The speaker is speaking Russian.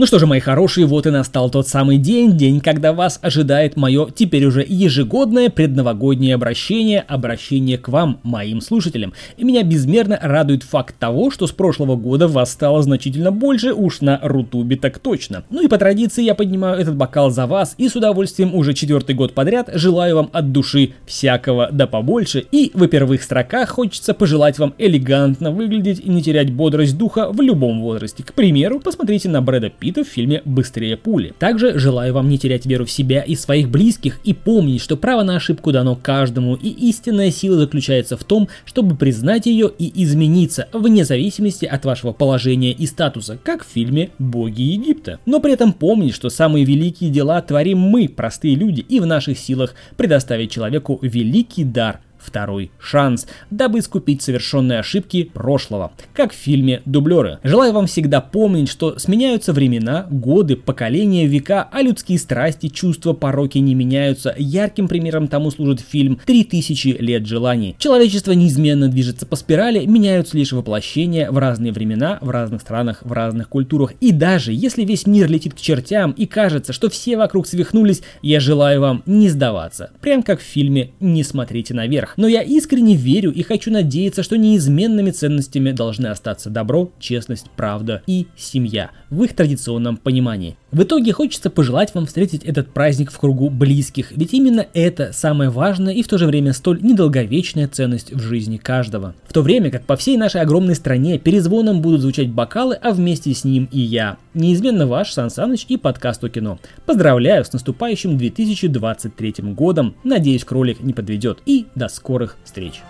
Ну что же, мои хорошие, вот и настал тот самый день, день, когда вас ожидает мое теперь уже ежегодное предновогоднее обращение, обращение к вам, моим слушателям. И меня безмерно радует факт того, что с прошлого года вас стало значительно больше, уж на Рутубе так точно. Ну и по традиции я поднимаю этот бокал за вас и с удовольствием уже четвертый год подряд желаю вам от души всякого да побольше. И в первых строках хочется пожелать вам элегантно выглядеть и не терять бодрость духа в любом возрасте. К примеру, посмотрите на Брэда Питта Питта в фильме «Быстрее пули». Также желаю вам не терять веру в себя и своих близких и помнить, что право на ошибку дано каждому, и истинная сила заключается в том, чтобы признать ее и измениться, вне зависимости от вашего положения и статуса, как в фильме «Боги Египта». Но при этом помнить, что самые великие дела творим мы, простые люди, и в наших силах предоставить человеку великий дар – второй шанс, дабы искупить совершенные ошибки прошлого, как в фильме «Дублеры». Желаю вам всегда помнить, что сменяются времена, годы, поколения, века, а людские страсти, чувства, пороки не меняются. Ярким примером тому служит фильм «3000 лет желаний». Человечество неизменно движется по спирали, меняются лишь воплощения в разные времена, в разных странах, в разных культурах. И даже если весь мир летит к чертям и кажется, что все вокруг свихнулись, я желаю вам не сдаваться. Прям как в фильме «Не смотрите наверх» вверх. Но я искренне верю и хочу надеяться, что неизменными ценностями должны остаться добро, честность, правда и семья в их традиционном понимании. В итоге хочется пожелать вам встретить этот праздник в кругу близких, ведь именно это самая важная и в то же время столь недолговечная ценность в жизни каждого. В то время как по всей нашей огромной стране перезвоном будут звучать бокалы, а вместе с ним и я. Неизменно ваш Сан Саныч и подкаст о кино. Поздравляю с наступающим 2023 годом, надеюсь кролик не подведет и до скорых встреч.